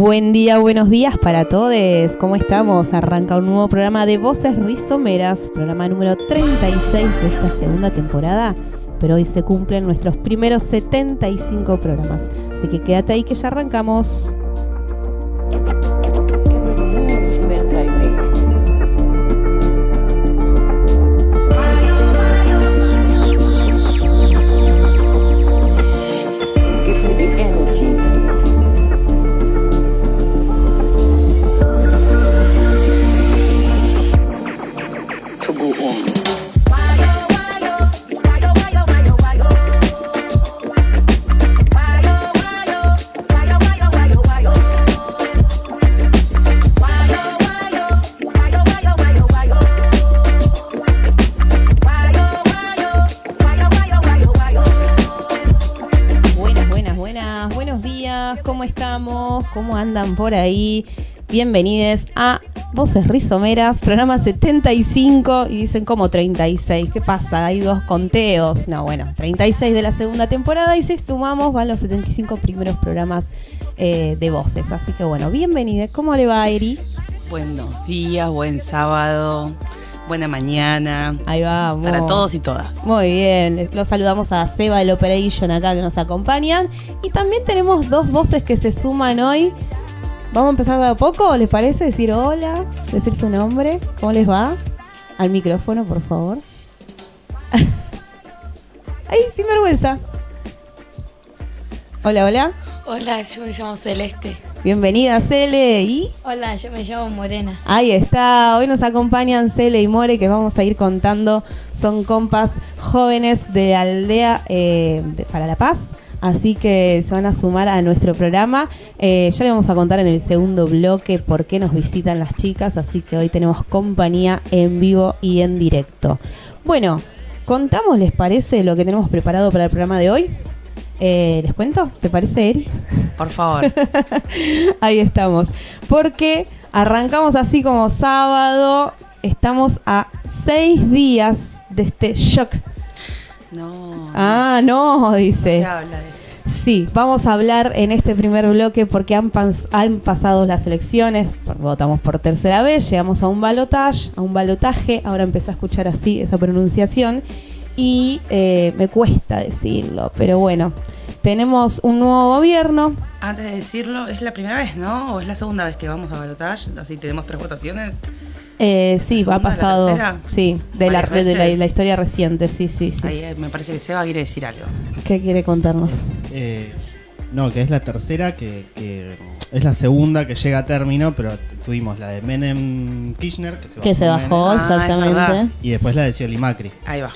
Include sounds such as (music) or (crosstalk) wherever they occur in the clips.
Buen día, buenos días para todos. ¿Cómo estamos? Arranca un nuevo programa de Voces Rizomeras, programa número 36 de esta segunda temporada. Pero hoy se cumplen nuestros primeros 75 programas. Así que quédate ahí que ya arrancamos. Andan por ahí? Bienvenidos a Voces Rizomeras, programa 75 y dicen como 36. ¿Qué pasa? Hay dos conteos. No, bueno, 36 de la segunda temporada y si sumamos van los 75 primeros programas eh, de voces. Así que bueno, bienvenidos. ¿Cómo le va, Eri? Buenos días, buen sábado, buena mañana. Ahí vamos. Para todos y todas. Muy bien, los saludamos a Seba del Operation acá que nos acompañan. Y también tenemos dos voces que se suman hoy. Vamos a empezar de a poco, ¿les parece? Decir hola, decir su nombre. ¿Cómo les va? Al micrófono, por favor. (laughs) ¡Ay, sin vergüenza! Hola, hola. Hola, yo me llamo Celeste. Bienvenida, Cele. Y Hola, yo me llamo Morena. Ahí está, hoy nos acompañan Cele y More que vamos a ir contando, son compas jóvenes de la aldea eh, de- para la paz, así que se van a sumar a nuestro programa. Eh, ya le vamos a contar en el segundo bloque por qué nos visitan las chicas, así que hoy tenemos compañía en vivo y en directo. Bueno, contamos, ¿les parece lo que tenemos preparado para el programa de hoy? Eh, ¿Les cuento? ¿Te parece, Eri? Por favor. (laughs) Ahí estamos. Porque arrancamos así como sábado. Estamos a seis días de este shock. No. Ah, no, no dice. se habla de eso. Sí, vamos a hablar en este primer bloque porque han, pas- han pasado las elecciones, votamos por tercera vez, llegamos a un balotaje, a un balotaje, ahora empecé a escuchar así esa pronunciación y eh, me cuesta decirlo, pero bueno, tenemos un nuevo gobierno, Antes de decirlo, ¿es la primera vez, no? ¿O es la segunda vez que vamos a balotage? Así tenemos tres votaciones. Eh, sí, ¿La ha la pasado. tercera? Sí, de, la, de la, la historia reciente, sí, sí, sí. Ahí eh, me parece que Seba quiere decir algo. ¿Qué quiere contarnos? Eh, no, que es la tercera, que, que es la segunda que llega a término, pero tuvimos la de Menem Kirchner, que se bajó. Que se bajó, Menem, Ah, exactamente. y después la de Scioli Macri. Ahí va.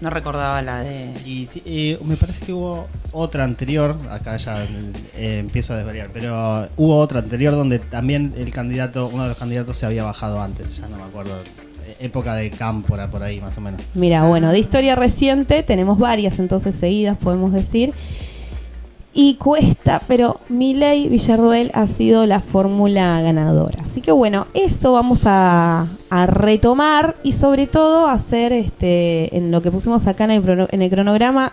No recordaba la de. Y sí, eh, me parece que hubo otra anterior, acá ya eh, empiezo a desvariar, pero hubo otra anterior donde también el candidato, uno de los candidatos se había bajado antes, ya no me acuerdo. eh, Época de Cámpora, por ahí más o menos. Mira, bueno, de historia reciente tenemos varias entonces seguidas, podemos decir. Y cuesta, pero Milei Villarruel ha sido la fórmula ganadora. Así que bueno, eso vamos a, retomar y sobre todo hacer este en lo que pusimos acá en el, en el cronograma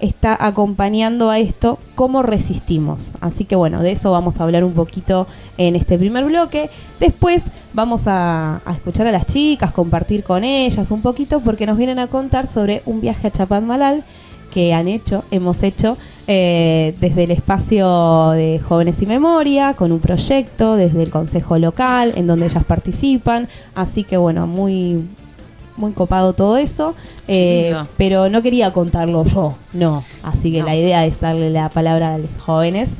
está acompañando a esto cómo resistimos. Así que bueno, de eso vamos a hablar un poquito en este primer bloque. Después vamos a, a escuchar a las chicas, compartir con ellas un poquito porque nos vienen a contar sobre un viaje a Chapadmalal que han hecho, hemos hecho eh, desde el espacio de Jóvenes y Memoria, con un proyecto, desde el Consejo Local, en donde ellas participan. Así que bueno, muy, muy copado todo eso. eh, pero no quería contarlo yo, no. Así que No. la idea es darle la palabra a los jóvenes.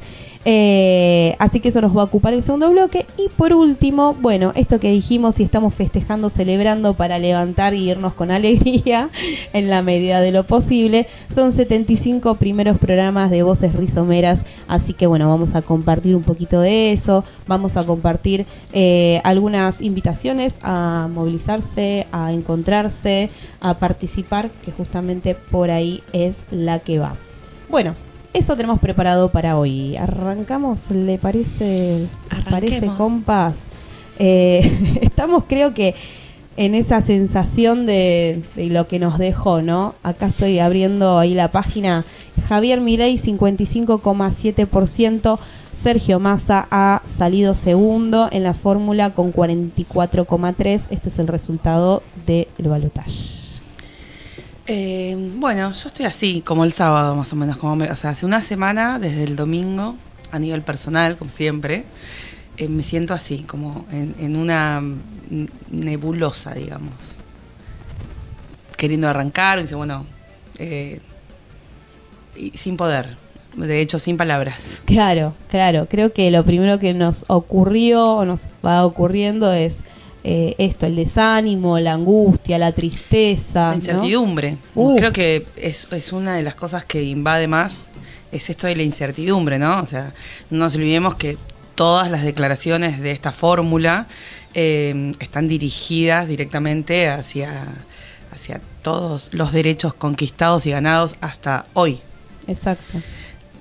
Eh, así que eso nos va a ocupar el segundo bloque. Y por último, bueno, esto que dijimos y estamos festejando, celebrando para levantar y irnos con (laughs) alegría en la medida de lo posible. Son 75 primeros programas de voces rizomeras. Así que bueno, vamos a compartir un poquito de eso. Vamos a compartir eh, algunas invitaciones a movilizarse, a encontrarse, a participar, que justamente por ahí es la que va. Bueno, eso tenemos preparado para hoy. Arrancamos, ¿le parece? ¿Les parece, compas? Eh, (laughs) estamos, creo que, en esa sensación de, de lo que nos dejó, ¿no? Acá estoy abriendo ahí la página. Javier Milei 55,7%, Sergio Massa ha salido segundo en la fórmula con 44,3%. Este es el resultado del balotaje. Eh, bueno, yo estoy así, como el sábado más o menos. Como me- o sea, hace una semana, desde el domingo, a nivel personal, como siempre, eh, me siento así, como en, una nebulosa, digamos. Queriendo arrancar, y dice, bueno, eh, y sin poder. De hecho, sin palabras. Claro, claro. Creo que lo primero que nos ocurrió o nos va ocurriendo es eh, esto, el desánimo, la angustia, la tristeza. La ¿no? incertidumbre. Uf. Creo que es, es una de las cosas que invade más, es esto de la incertidumbre, ¿no? O sea, no nos olvidemos que todas las declaraciones de esta fórmula eh, están dirigidas directamente hacia, hacia todos los derechos conquistados y ganados hasta hoy. Exacto.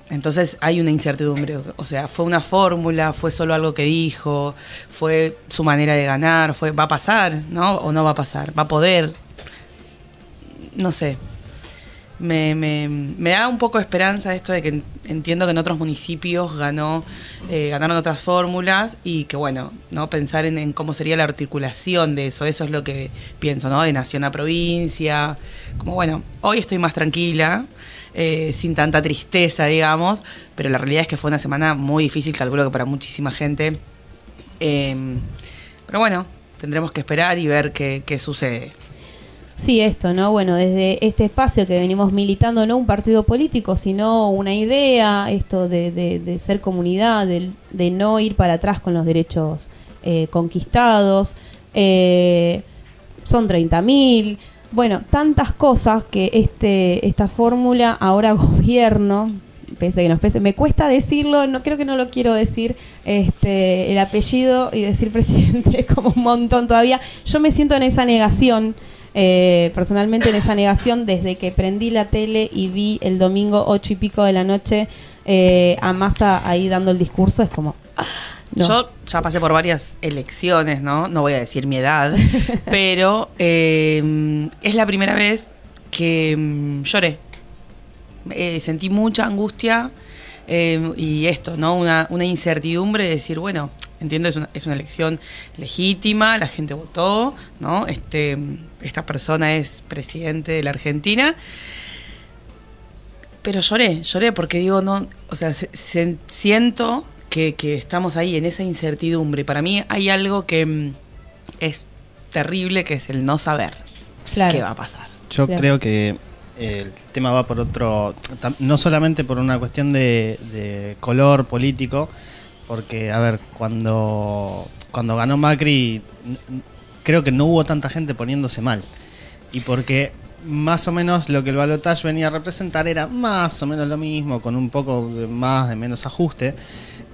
Entonces hay una incertidumbre, o sea, fue una fórmula, fue solo algo que dijo, fue su manera de ganar, fue va a pasar, ¿no? O no va a pasar, va a poder, no sé. Me, me, me da un poco de esperanza esto de que en- entiendo que en otros municipios ganó, eh, ganaron otras fórmulas y que bueno, no pensar en, en cómo sería la articulación de eso, eso es lo que pienso, ¿no? De nación a provincia, como bueno, hoy estoy más tranquila, eh, sin tanta tristeza, digamos, pero la realidad es que fue una semana muy difícil, calculo que para muchísima gente. Eh, pero bueno, tendremos que esperar y ver qué, sucede. Sí, esto, ¿no? Bueno, desde este espacio que venimos militando, no un partido político, sino una idea, esto de, ser comunidad, de, de no ir para atrás con los derechos eh, conquistados. Eh, son 30.000. Bueno, tantas cosas que este esta fórmula ahora (laughs) gobierno, pese que nos pese, me cuesta decirlo, no creo que no lo quiero decir, este el apellido y decir (laughs) presidente es como un montón todavía. Yo me siento en esa negación, eh, personalmente en esa negación desde que prendí la tele y vi el domingo ocho y pico de la noche eh, a Massa ahí dando el discurso, es como... no. Yo ya pasé por varias elecciones, ¿no? No voy a decir mi edad, (laughs) pero eh, es la primera vez que mm, lloré. Eh, sentí mucha angustia eh, y esto, ¿no? Una, una incertidumbre de decir, bueno, entiendo, es una, es una elección legítima, la gente votó, ¿no? Este, esta persona es presidente de la Argentina. Pero lloré, lloré porque digo, no, o sea, se- se- siento que, que estamos ahí en esa incertidumbre. Para mí hay algo que mm, es terrible, que es el no saber Claro. qué va a pasar. Yo Claro. creo que el tema va por otro, no solamente por una cuestión de, de color político, porque, a ver, cuando, cuando ganó Macri, creo que no hubo tanta gente poniéndose mal. Y porque más o menos lo que el balotage venía a representar era más o menos lo mismo, con un poco de más, de menos ajuste.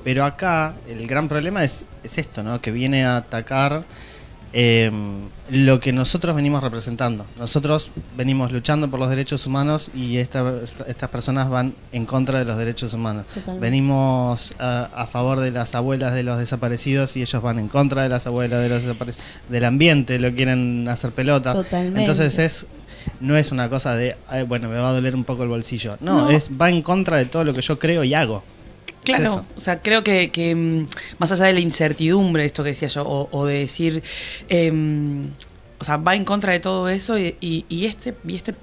Pero acá el gran problema es, es esto, ¿no? Que viene a atacar eh, lo que nosotros venimos representando. Nosotros venimos luchando por los derechos humanos y esta- estas personas van en contra de los derechos humanos. Totalmente. Venimos a, a favor de las abuelas de los desaparecidos y ellos van en contra de las abuelas de los desaparecidos. Del ambiente lo quieren hacer pelota. Totalmente. Entonces es no es una cosa de, "Ay, bueno, me va a doler un poco el bolsillo. No, No. es va en contra de todo lo que yo creo y hago. Claro, eso. o sea, creo que, que, mm, más allá de la incertidumbre, esto que decía yo, o, o de decir, em, o sea, va en contra de todo eso y, y- y este, y este,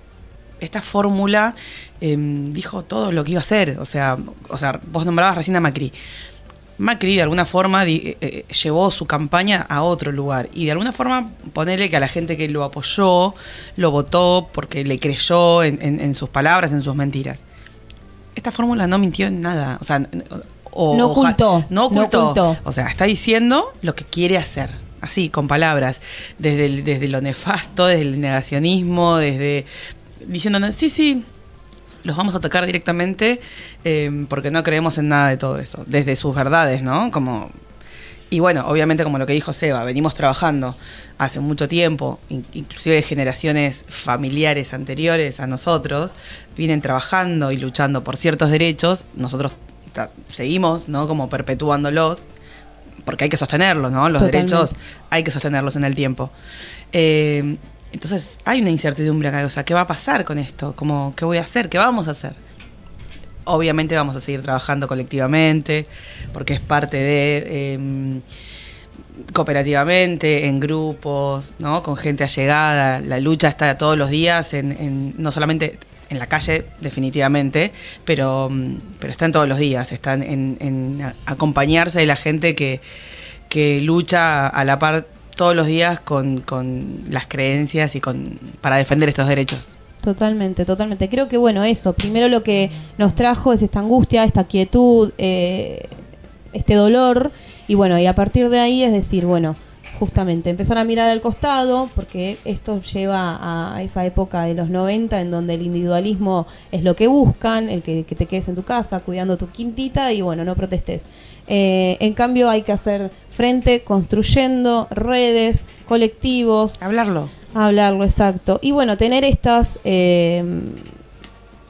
esta fórmula em, dijo todo lo que iba a hacer. O sea, o sea, vos nombrabas recién a Macri. Macri de alguna forma di- eh, eh, llevó su campaña a otro lugar y de alguna forma ponerle que a la gente que lo apoyó, lo votó porque le creyó en- en- en sus palabras, en sus mentiras esta fórmula no mintió en nada. O sea, o- No ocultó, No ocultó. no ocultó. O sea, está diciendo lo que quiere hacer. Así, con palabras. Desde, el- desde lo nefasto, desde el negacionismo, desde. diciendo, sí, sí, los vamos a atacar directamente eh, porque no creemos en nada de todo eso. Desde sus verdades, ¿no? Como. Y bueno, obviamente como lo que dijo Seba, venimos trabajando hace mucho tiempo, in- inclusive de generaciones familiares anteriores a nosotros, vienen trabajando y luchando por ciertos derechos, nosotros seguimos, ¿no? Como perpetuándolos, porque hay que sostenerlos, ¿no? Los Totalmente. derechos hay que sostenerlos en el tiempo. Eh, entonces hay una incertidumbre acá, o sea, ¿qué va a pasar con esto? ¿Cómo, ¿Qué voy a hacer? ¿Qué vamos a hacer? Obviamente vamos a seguir trabajando colectivamente, porque es parte de... eh, cooperativamente, en grupos, ¿no? con gente allegada. La lucha está todos los días, en, en- no solamente en la calle, definitivamente, pero, mm, pero están todos los días, están en, acompañarse de la gente que, que lucha a la par todos los días con, con las creencias y con para defender estos derechos. Totalmente, totalmente. Creo que bueno, eso, primero lo que nos trajo es esta angustia, esta quietud, eh, este dolor, y bueno, y a partir de ahí es decir, bueno, justamente empezar a mirar al costado, porque esto lleva a esa época de los 90 en donde el individualismo es lo que buscan, el que, que te quedes en tu casa cuidando tu quintita y bueno, no protestes. Eh, en cambio hay que hacer frente construyendo redes, colectivos, Hablarlo. Hablarlo, exacto. Y bueno, tener estas eh,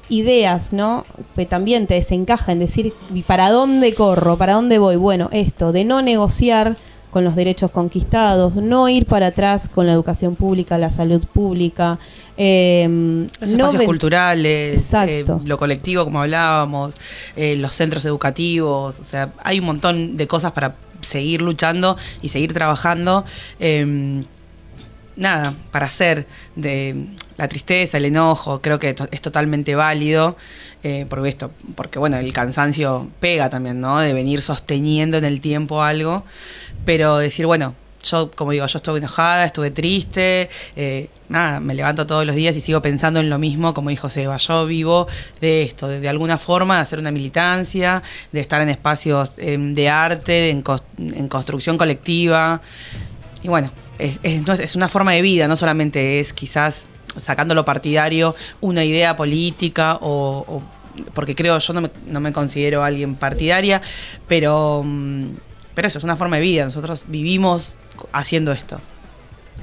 ideas, ¿no? Que también te desencajan, decir, ¿y para dónde corro? ¿Para dónde voy? Bueno, esto, de no negociar con los derechos conquistados, no ir para atrás con la educación pública, la salud pública. eh, Los espacios culturales, eh, lo colectivo, como hablábamos, eh, los centros educativos, o sea, hay un montón de cosas para seguir luchando y seguir trabajando. eh, nada, para hacer de la tristeza, el enojo, creo que es totalmente válido, eh, porque esto, porque bueno, el cansancio pega también, ¿no? De venir sosteniendo en el tiempo algo, pero decir, bueno, yo, como digo, yo estuve enojada, estuve triste, eh, nada, me levanto todos los días y sigo pensando en lo mismo, como dijo Seba, yo vivo de esto, de, alguna forma, de hacer una militancia, de estar en espacios eh, de arte, de en construcción colectiva, y bueno, es, es, una forma de vida, no solamente es quizás sacando lo partidario una idea política o, o- porque creo yo no me, no me considero alguien partidaria, pero, mm, pero eso es una forma de vida, nosotros vivimos haciendo esto.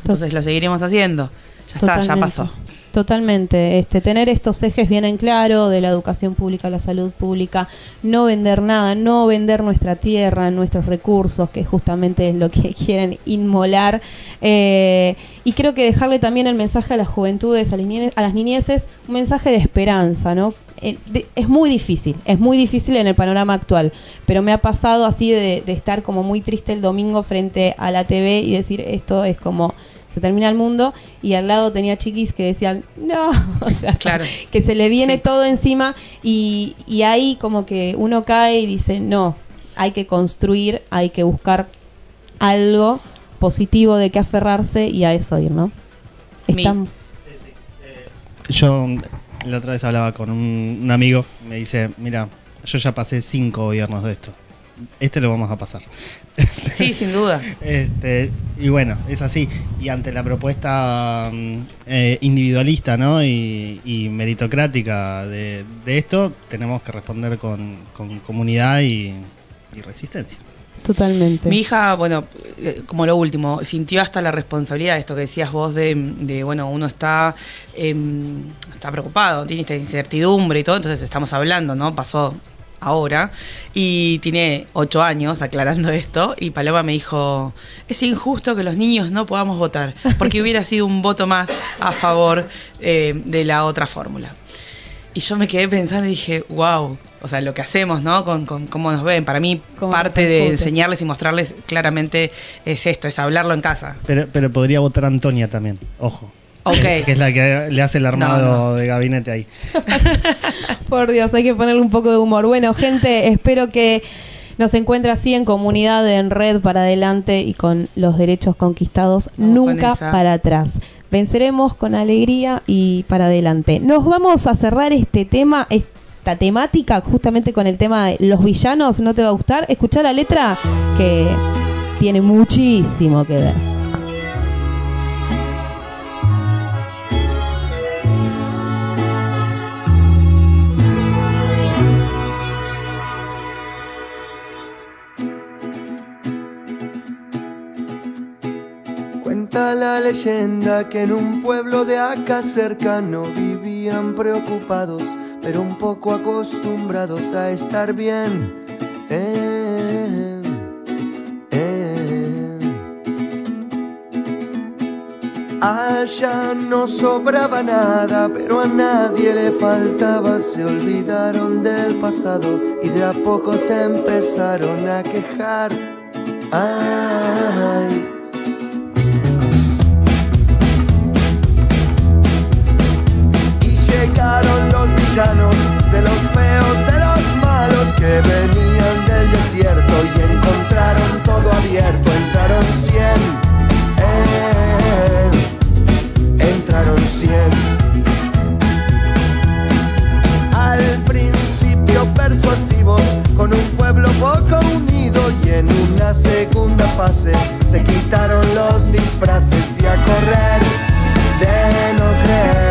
Entonces lo seguiremos haciendo. Ya está, ya pasó. Totalmente, este, tener estos ejes bien en claro de la educación pública, la salud pública, no vender nada, no vender nuestra tierra, nuestros recursos, que justamente es lo que (laughs) quieren inmolar. eh, y creo que dejarle también el mensaje a las juventudes, a a las niñeces, un mensaje de esperanza, ¿no? Eh, es muy difícil, es muy difícil en el panorama actual, pero me ha pasado así de, de estar como muy triste el domingo frente a la TV y decir esto es como se termina el mundo y al lado tenía chiquis que decían no, (laughs) o sea, Claro. que se le viene Sí. todo encima y, y ahí como que uno cae y dice no, hay que construir, hay que buscar algo positivo de que aferrarse y a eso ir, ¿no? Estamos- Yo la otra vez hablaba con un, un amigo, me dice, mira, yo ya pasé cinco gobiernos de esto. Este lo vamos a pasar. Sí, (laughs) sin duda. Este, y bueno, es así. Y ante la propuesta mm, eh, individualista ¿no? y, y meritocrática de, de esto, tenemos que responder con, con comunidad y, y resistencia. totalmente. Mi hija, bueno, eh, como lo último, sintió hasta la responsabilidad de esto que decías vos de, de, bueno, uno está, em, está preocupado, tiene esta incertidumbre y todo, entonces estamos hablando, ¿no? Pasó ahora y tiene ocho años aclarando (laughs) esto y Paloma me dijo, es injusto que los niños no podamos votar, porque hubiera sido un voto más a favor eh, de la otra fórmula. Y yo me quedé pensando y dije, wow, o sea, lo que hacemos, ¿no? Con, con cómo nos ven. Para mí, parte de enseñarles y mostrarles claramente es esto, es hablarlo en casa. Pero, pero podría votar Antonia también, ojo. (laughs) Que es la que le hace el armado No, no. de gabinete ahí. (laughs) Por Dios, hay que ponerle un poco de humor. Bueno, gente, espero que nos encuentre así en comunidad, en red para adelante y con los derechos conquistados Vamos nunca para atrás. Venceremos con alegría y para adelante. Nos vamos a cerrar este tema, esta temática, justamente con el tema de los villanos. ¿No te va a gustar? Escuchar la letra que tiene muchísimo que ver. leyenda que en un pueblo de acá cercano vivían preocupados, pero un poco acostumbrados a estar bien. Eh, eh. Allá no sobraba nada, pero a nadie le faltaba. Se olvidaron del pasado y de a poco se empezaron a quejar. Ay, de los feos, de los malos que venían del desierto y encontraron todo abierto. Entraron cien, eh, entraron cien. Al principio persuasivos, con un pueblo poco unido y en una segunda fase se quitaron los disfraces y a correr de no creer,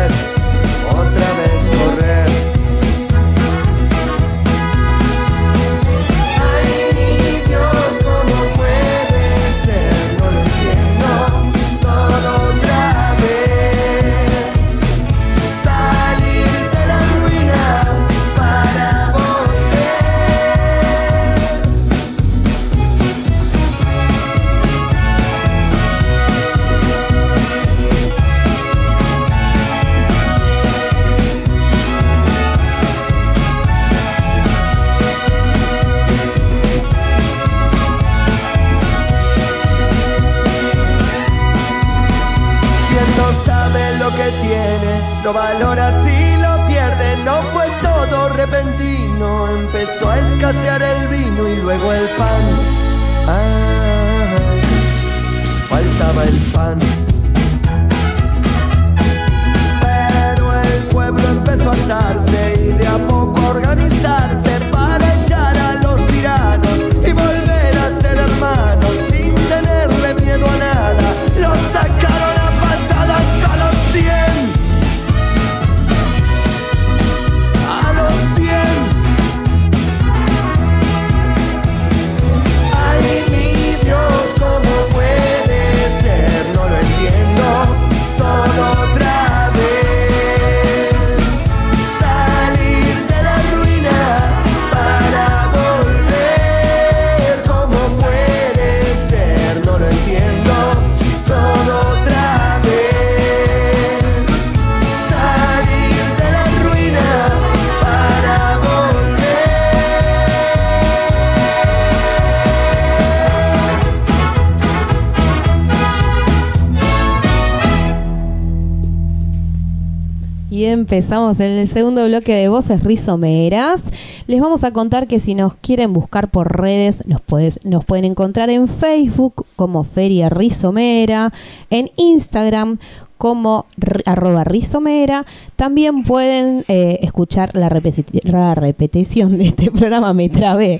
lo valora si lo pierde. No fue todo repentino, empezó a escasear el vino y luego el pan. Ay, faltaba el pan. Pero el pueblo empezó a hartarse y de a poco organizarse empezamos en el segundo bloque de Voces Rizomeras. Les vamos a contar que si nos quieren buscar por redes, nos, pueden encontrar en Facebook como Feria Rizomera, en Instagram como arroba rizomera. También pueden eh, escuchar la repetición de este (laughs) programa, me trabé,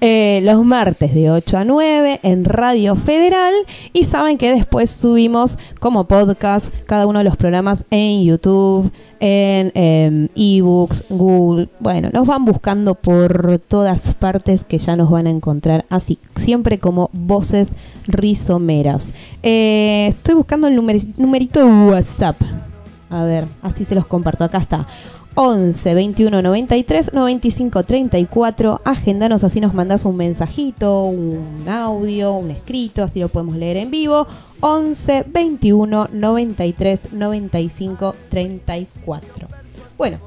eh, los martes de 8 a 9 en Radio Federal. Y saben que después subimos como podcast cada uno de los programas en YouTube, en em, ebooks, Google. Bueno, nos van buscando por todas partes que ya nos van a encontrar así, siempre como voces rizomeras. Eh, estoy buscando el numeri- numerito de WhatsApp. A ver, así se los comparto. Acá está. 11 21 93 95 34. Agendanos, así nos mandas un mensajito, un audio, un escrito, así lo podemos leer en vivo. 11 21 93 95 34. Bueno.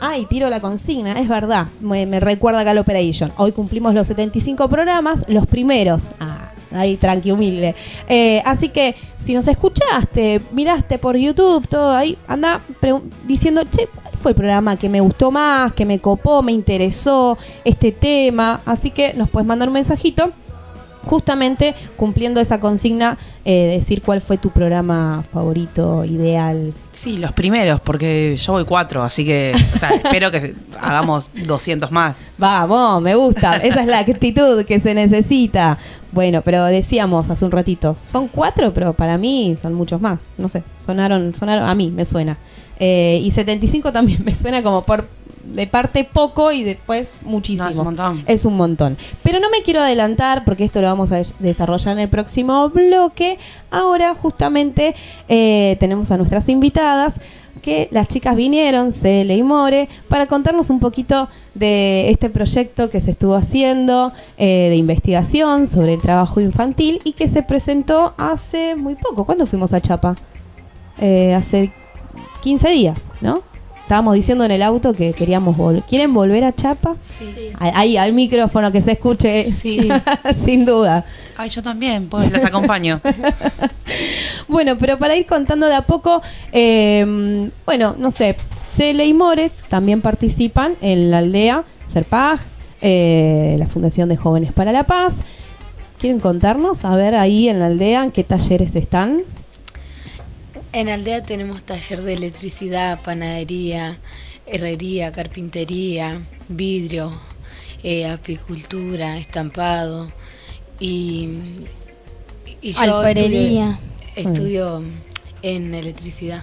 Ay, tiro la consigna, es verdad. Me, me recuerda Gal Operation. Hoy cumplimos los 75 programas, los primeros. Ah, ahí tranqui, humilde. Eh, así que si nos escuchaste, miraste por YouTube, todo ahí, anda diciendo, che, ¿cuál fue el programa que me gustó más, que me copó, me interesó este tema? Así que nos puedes mandar un mensajito justamente cumpliendo esa consigna, eh, decir cuál fue tu programa favorito, ideal. Sí, los primeros, porque yo voy cuatro, así que o sea, (laughs) espero que hagamos 200 más. Vamos, me gusta. Esa es la actitud que se necesita. Bueno, pero decíamos hace un ratito, son cuatro, pero para mí son muchos más. No sé, sonaron, sonaron, a mí me suena. Eh, y 75 también (laughs) me suena como por de parte poco y después muchísimo. No, es un montón. Es un montón. Pero no me quiero adelantar porque esto lo vamos a des- desarrollar en el próximo bloque. Ahora justamente eh, tenemos a nuestras invitadas que las chicas vinieron, Cele y More, para contarnos un poquito de este proyecto que se estuvo haciendo eh, de investigación sobre el trabajo infantil y que se presentó hace muy poco. ¿Cuándo fuimos a Chapa? Eh, hace 15 días, ¿no? Estábamos diciendo en el auto que queríamos volver. ¿Quieren volver a Chapa? Sí. Ahí al micrófono que se escuche, Sí. (laughs) sin duda. Ay, yo también, pues las acompaño. (laughs) Bueno, pero para ir contando de a poco, eh, bueno, no sé, Cele y More también participan en la aldea Serpag, eh, la Fundación de Jóvenes para la Paz. ¿Quieren contarnos? A ver, ahí en la aldea, ¿en qué talleres están? En Aldea tenemos taller de electricidad, panadería, herrería, carpintería, vidrio, eh, apicultura, estampado y, y yo Alfarería. estudio, estudio en electricidad.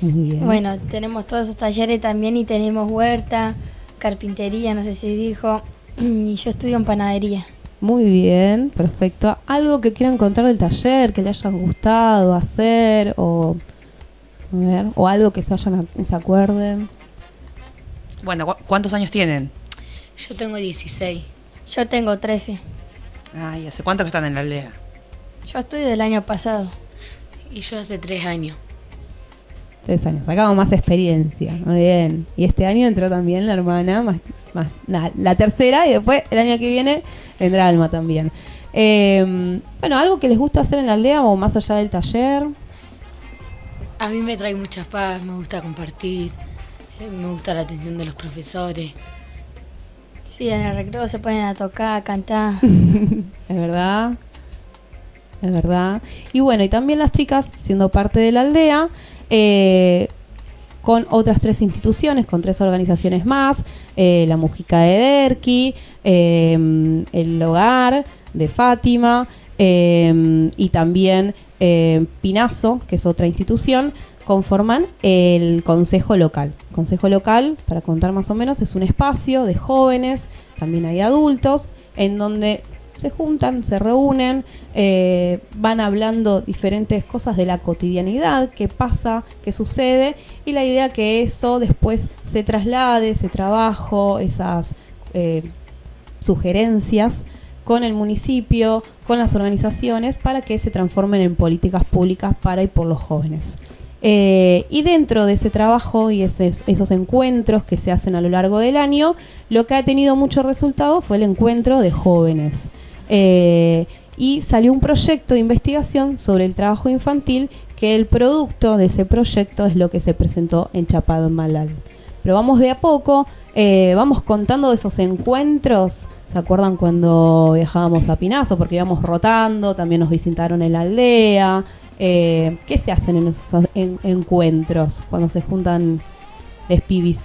Bien. Bueno, tenemos todos esos talleres también y tenemos huerta, carpintería, no sé si dijo, (clears throat) y yo estudio en panadería. Muy bien, perfecto. ¿Algo que quieran contar del taller, que le hayan gustado hacer o, a ver, o algo que se, hayan, se acuerden? Bueno, ¿cu- ¿cuántos años tienen? Yo tengo 16. Yo tengo 13. Ay, ¿hace cuánto que están en la aldea? Yo estoy del año pasado. Y yo hace tres años. Tres años, sacamos más experiencia. Muy bien. Y este año entró también la hermana, más, la tercera, y después el año que viene vendrá Alma también. Eh, bueno, algo que les gusta hacer en la aldea o más allá del taller. A mí me trae mucha paz, me gusta compartir, eh, me gusta la atención de los profesores. Sí, en el recreo se ponen a tocar, a cantar. (laughs) Es verdad. Es verdad. Y bueno, y también las chicas, siendo parte de la aldea, eh, con otras tres instituciones, con tres organizaciones más, eh, la Mujica de Derqui, eh, el Hogar de Fátima eh, y también Pinazo, que es otra institución, conforman el Consejo Local. Consejo Local, para contar más o menos, es un espacio de jóvenes, también hay adultos, en donde se juntan, se reúnen, eh, van hablando diferentes cosas de la cotidianidad, qué pasa, qué sucede, y la idea que eso después se traslade, ese trabajo, esas eh, sugerencias con el municipio, con las organizaciones, para que se transformen en políticas públicas para y por los jóvenes. Eh, y dentro de ese trabajo y esos, esos encuentros que se hacen a lo largo del año, lo que ha tenido mucho resultado fue el encuentro de jóvenes. Eh, y salió un proyecto de investigación sobre el trabajo infantil, que el producto de ese proyecto es lo que se presentó en Chapado en Malal. Pero vamos de a poco, eh, vamos contando esos encuentros. ¿Se acuerdan cuando viajábamos a Pinazo? Porque íbamos rotando, también nos visitaron en la aldea. Eh, ¿Qué se hacen en esos en- encuentros cuando se juntan les pibis?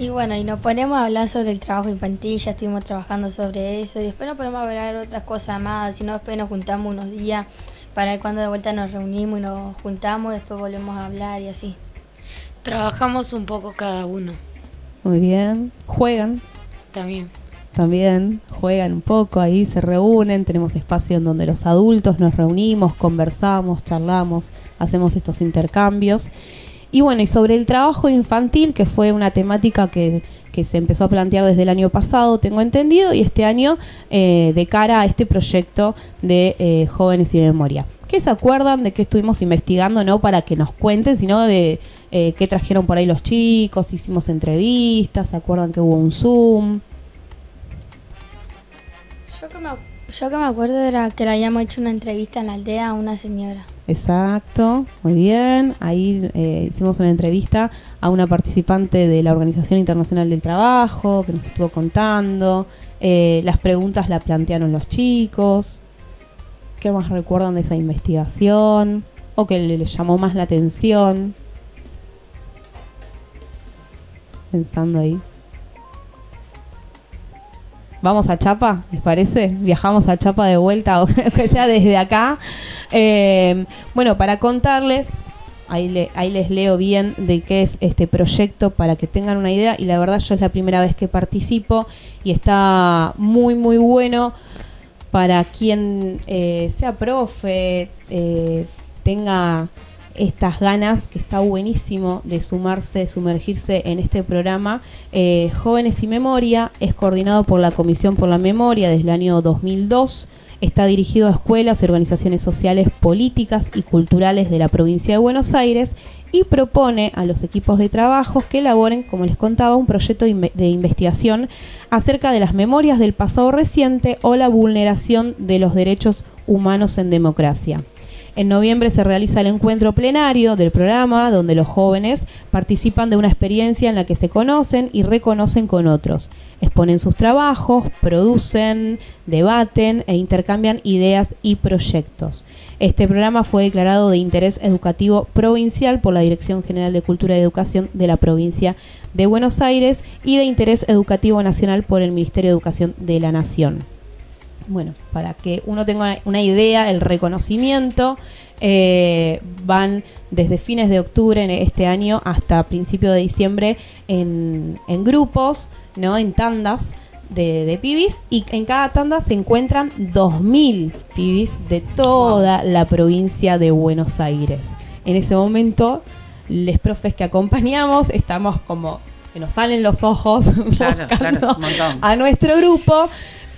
Y bueno, y nos ponemos a hablar sobre el trabajo infantil, ya estuvimos trabajando sobre eso, y después nos ponemos a hablar otras cosas más, si no después nos juntamos unos días para ver cuando de vuelta nos reunimos y nos juntamos, después volvemos a hablar y así. Trabajamos un poco cada uno Muy bien. Juegan también. también, juegan un poco ahí, se reúnen, tenemos espacio en donde los adultos nos reunimos, conversamos, charlamos, hacemos estos intercambios. Y bueno, y sobre el trabajo infantil, que fue una temática que, que se empezó a plantear desde el año pasado, tengo entendido, y este año eh, de cara a este proyecto de eh, jóvenes y memoria. ¿Qué se acuerdan de qué estuvimos investigando? No para que nos cuenten, sino de eh, qué trajeron por ahí los chicos, hicimos entrevistas, ¿se acuerdan que hubo un Zoom? Yo que, yo que me acuerdo era que le habíamos hecho una entrevista en la aldea a una señora. Exacto, muy bien. Ahí eh, hicimos una entrevista a una participante de la Organización Internacional del Trabajo que nos estuvo contando. Eh, las preguntas la plantearon los chicos. ¿Qué más recuerdan de esa investigación? ¿O que le, le llamó más la atención? Pensando ahí. Vamos a Chapa, ¿les parece? Viajamos a Chapa de vuelta, (laughs) aunque sea desde acá. Eh, bueno, para contarles, ahí, le- ahí les leo bien de qué es este proyecto para que tengan una idea. Y la verdad yo es la primera vez que participo y está muy, muy bueno para quien eh, sea profe, eh, tenga estas ganas, que está buenísimo de sumarse, sumergirse en este programa. Eh, Jóvenes y Memoria es coordinado por la Comisión por la Memoria desde el año 2002. Está dirigido a escuelas organizaciones sociales, políticas y culturales de la provincia de Buenos Aires y propone a los equipos de trabajo que elaboren, como les contaba, un proyecto de investigación acerca de las memorias del pasado reciente o la vulneración de los derechos humanos en democracia. En noviembre se realiza el encuentro plenario del programa, donde los jóvenes participan de una experiencia en la que se conocen y reconocen con otros. Exponen sus trabajos, producen, debaten e intercambian ideas y proyectos. Este programa fue declarado de interés educativo provincial por la Dirección General de Cultura y Educación de la provincia de Buenos Aires y de interés educativo nacional por el Ministerio de Educación de la Nación bueno, para que uno tenga una idea, el reconocimiento, eh, van desde fines de octubre en este año hasta principio de diciembre en, en grupos, ¿no? En tandas de, de pibis y en cada tanda se encuentran 2.000 pibis de toda la provincia de Buenos Aires. En ese momento, les profes que acompañamos estamos como que nos salen los ojos (laughs) Claro, claro, a nuestro grupo,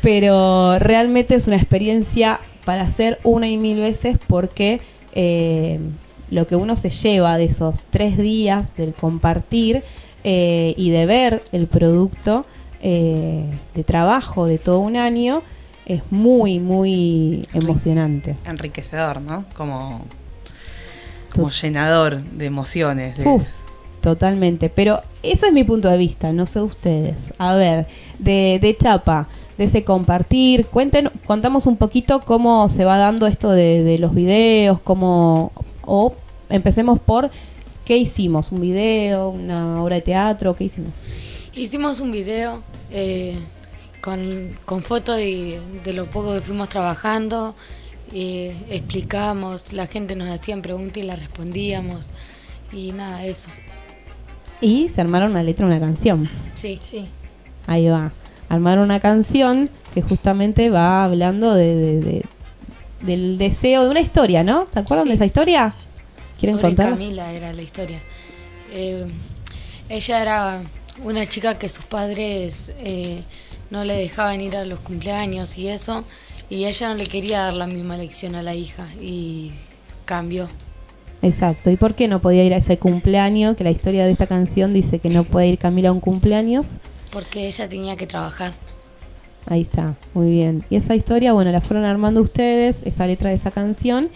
pero realmente es una experiencia para hacer una y mil veces porque eh, lo que uno se lleva de esos tres días del compartir eh, y de ver el producto eh, de trabajo de todo un año es muy, muy emocionante. Enriquecedor, ¿no? Como, como llenador de emociones. de- Uf, totalmente. Pero ese es mi punto de vista, no sé ustedes. A ver, de, de Chapa, de ese compartir, cuenten, contamos un poquito cómo se va dando esto de, de los videos, cómo, o empecemos por qué hicimos, un video, una obra de teatro, qué hicimos. Hicimos un video eh, con, con fotos de, de lo poco que fuimos trabajando, y explicamos, la gente nos hacía preguntas y las respondíamos, y nada, eso. Y se armaron una letra, una canción. Sí. Sí. Ahí va. Armaron una canción que justamente va hablando de, de- de- del deseo de una historia, ¿no? ¿Se acuerdan Sí. de esa historia? ¿Quieren Sobre contar? Camila era la historia. Eh, ella era una chica que sus padres eh, no le dejaban ir a los cumpleaños y eso, y ella no le quería dar la misma lección a la hija y cambió. Exacto. ¿Y por qué no podía ir a ese cumpleaños? Que la historia de esta canción dice que no puede ir Camila a un cumpleaños. Porque ella tenía que trabajar. Ahí está, muy bien. Y esa historia, bueno, la fueron armando ustedes, esa letra de esa canción.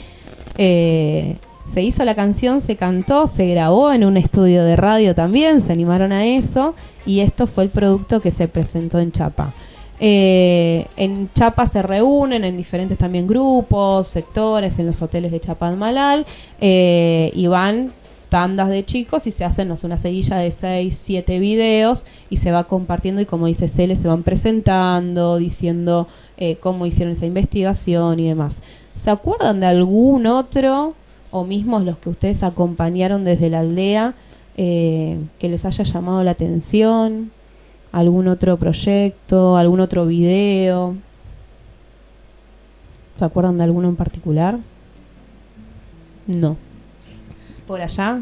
Eh, se hizo la canción, se cantó, se grabó en un estudio de radio también, se animaron a eso y esto fue el producto que se presentó en Chapa. Eh, en Chapa se reúnen en diferentes también grupos, sectores, en los hoteles de Chapadmalal eh, y van tandas de chicos y se hacen no una seguilla de 6, 7 videos y se va compartiendo y como dice Cele, se van presentando, diciendo eh, cómo hicieron esa investigación y demás. ¿Se acuerdan de algún otro o mismos los que ustedes acompañaron desde la aldea eh, que les haya llamado la atención? ¿Algún otro proyecto? ¿Algún otro video? ¿Se acuerdan de alguno en particular? No. ¿Por allá?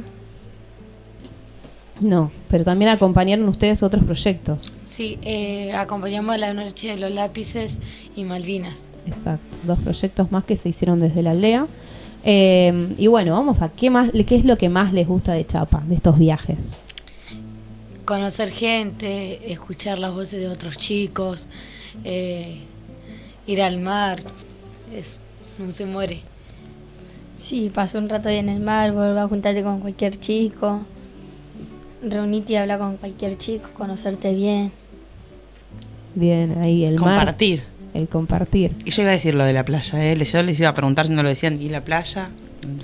No, pero también acompañaron ustedes otros proyectos. Sí, eh, acompañamos a la noche de los lápices y Malvinas. Exacto, dos proyectos más que se hicieron desde la aldea. Eh, y bueno, vamos a qué más, qué es lo que más les gusta de Chapa, de estos viajes. Conocer gente, escuchar las voces de otros chicos, eh, ir al mar, es, no se muere. Sí, pasó un rato ahí en el mar, volver a juntarte con cualquier chico, reunirte y hablar con cualquier chico, conocerte bien. Bien, ahí el Compartir. mar. El compartir. Y yo iba a decir lo de la playa, ¿eh? Yo les iba a preguntar si no lo decían. ¿Y la playa?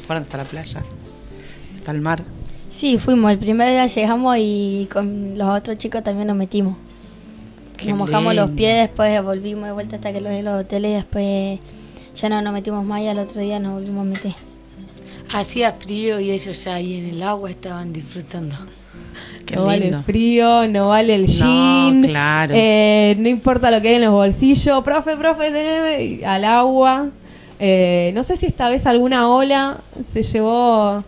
¿Fueron hasta la playa? ¿Hasta el mar? Sí, fuimos, el primer día llegamos y con los otros chicos también nos metimos. Qué nos mojamos los pies, después volvimos de vuelta hasta que los de los hoteles y después ya no nos metimos más y al otro día nos volvimos a meter. Hacía frío y ellos ya ahí en el agua estaban disfrutando. Qué no vale el frío, no vale el No, jean. claro. eh, no importa lo que hay en los bolsillos. Profe, profe, teneme al agua. Eh, no sé si esta vez alguna ola se llevó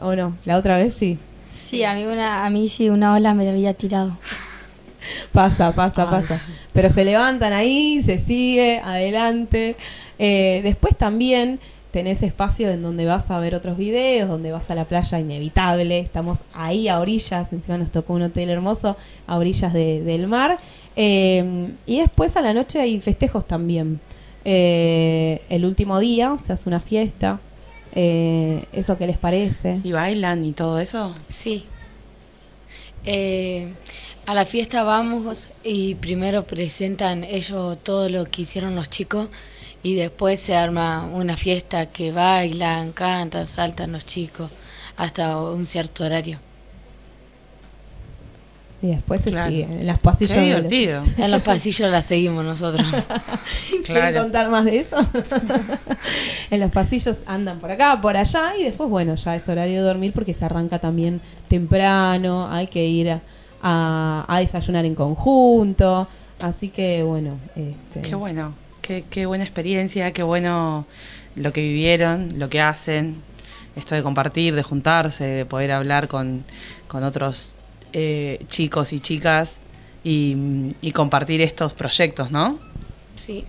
o no. La otra vez sí. Sí, a mí, una, a mí sí una ola me había tirado. (laughs) Pasa, pasa, Ay. pasa. Pero se levantan ahí, se sigue, adelante. Eh, después también tenés espacio en donde vas a ver otros videos, donde vas a la playa inevitable. Estamos ahí a orillas, encima nos tocó un hotel hermoso, a orillas de- del mar. Eh, y después a la noche hay festejos también. Eh, el último día se hace una fiesta. Eh, ¿Eso qué les parece? ¿Y bailan y todo eso? Sí. Eh, a la fiesta vamos y primero presentan ellos todo lo que hicieron los chicos y después se arma una fiesta que bailan, cantan, saltan los chicos hasta un cierto horario. Y después se Claro. sigue en. Qué de los- divertido. En los pasillos la seguimos nosotros. (laughs) ¿Quieren Claro. contar más de eso? (laughs) en los pasillos andan por acá, por allá y después, bueno, ya es horario de dormir porque se arranca también temprano, hay que ir a, a- a desayunar en conjunto, así que bueno. Este, Qué bueno. Qué, qué buena experiencia, qué bueno lo que vivieron, lo que hacen. Esto de compartir, de juntarse, de poder hablar con, con otros eh, chicos y chicas y, y compartir estos proyectos, ¿no? Sí.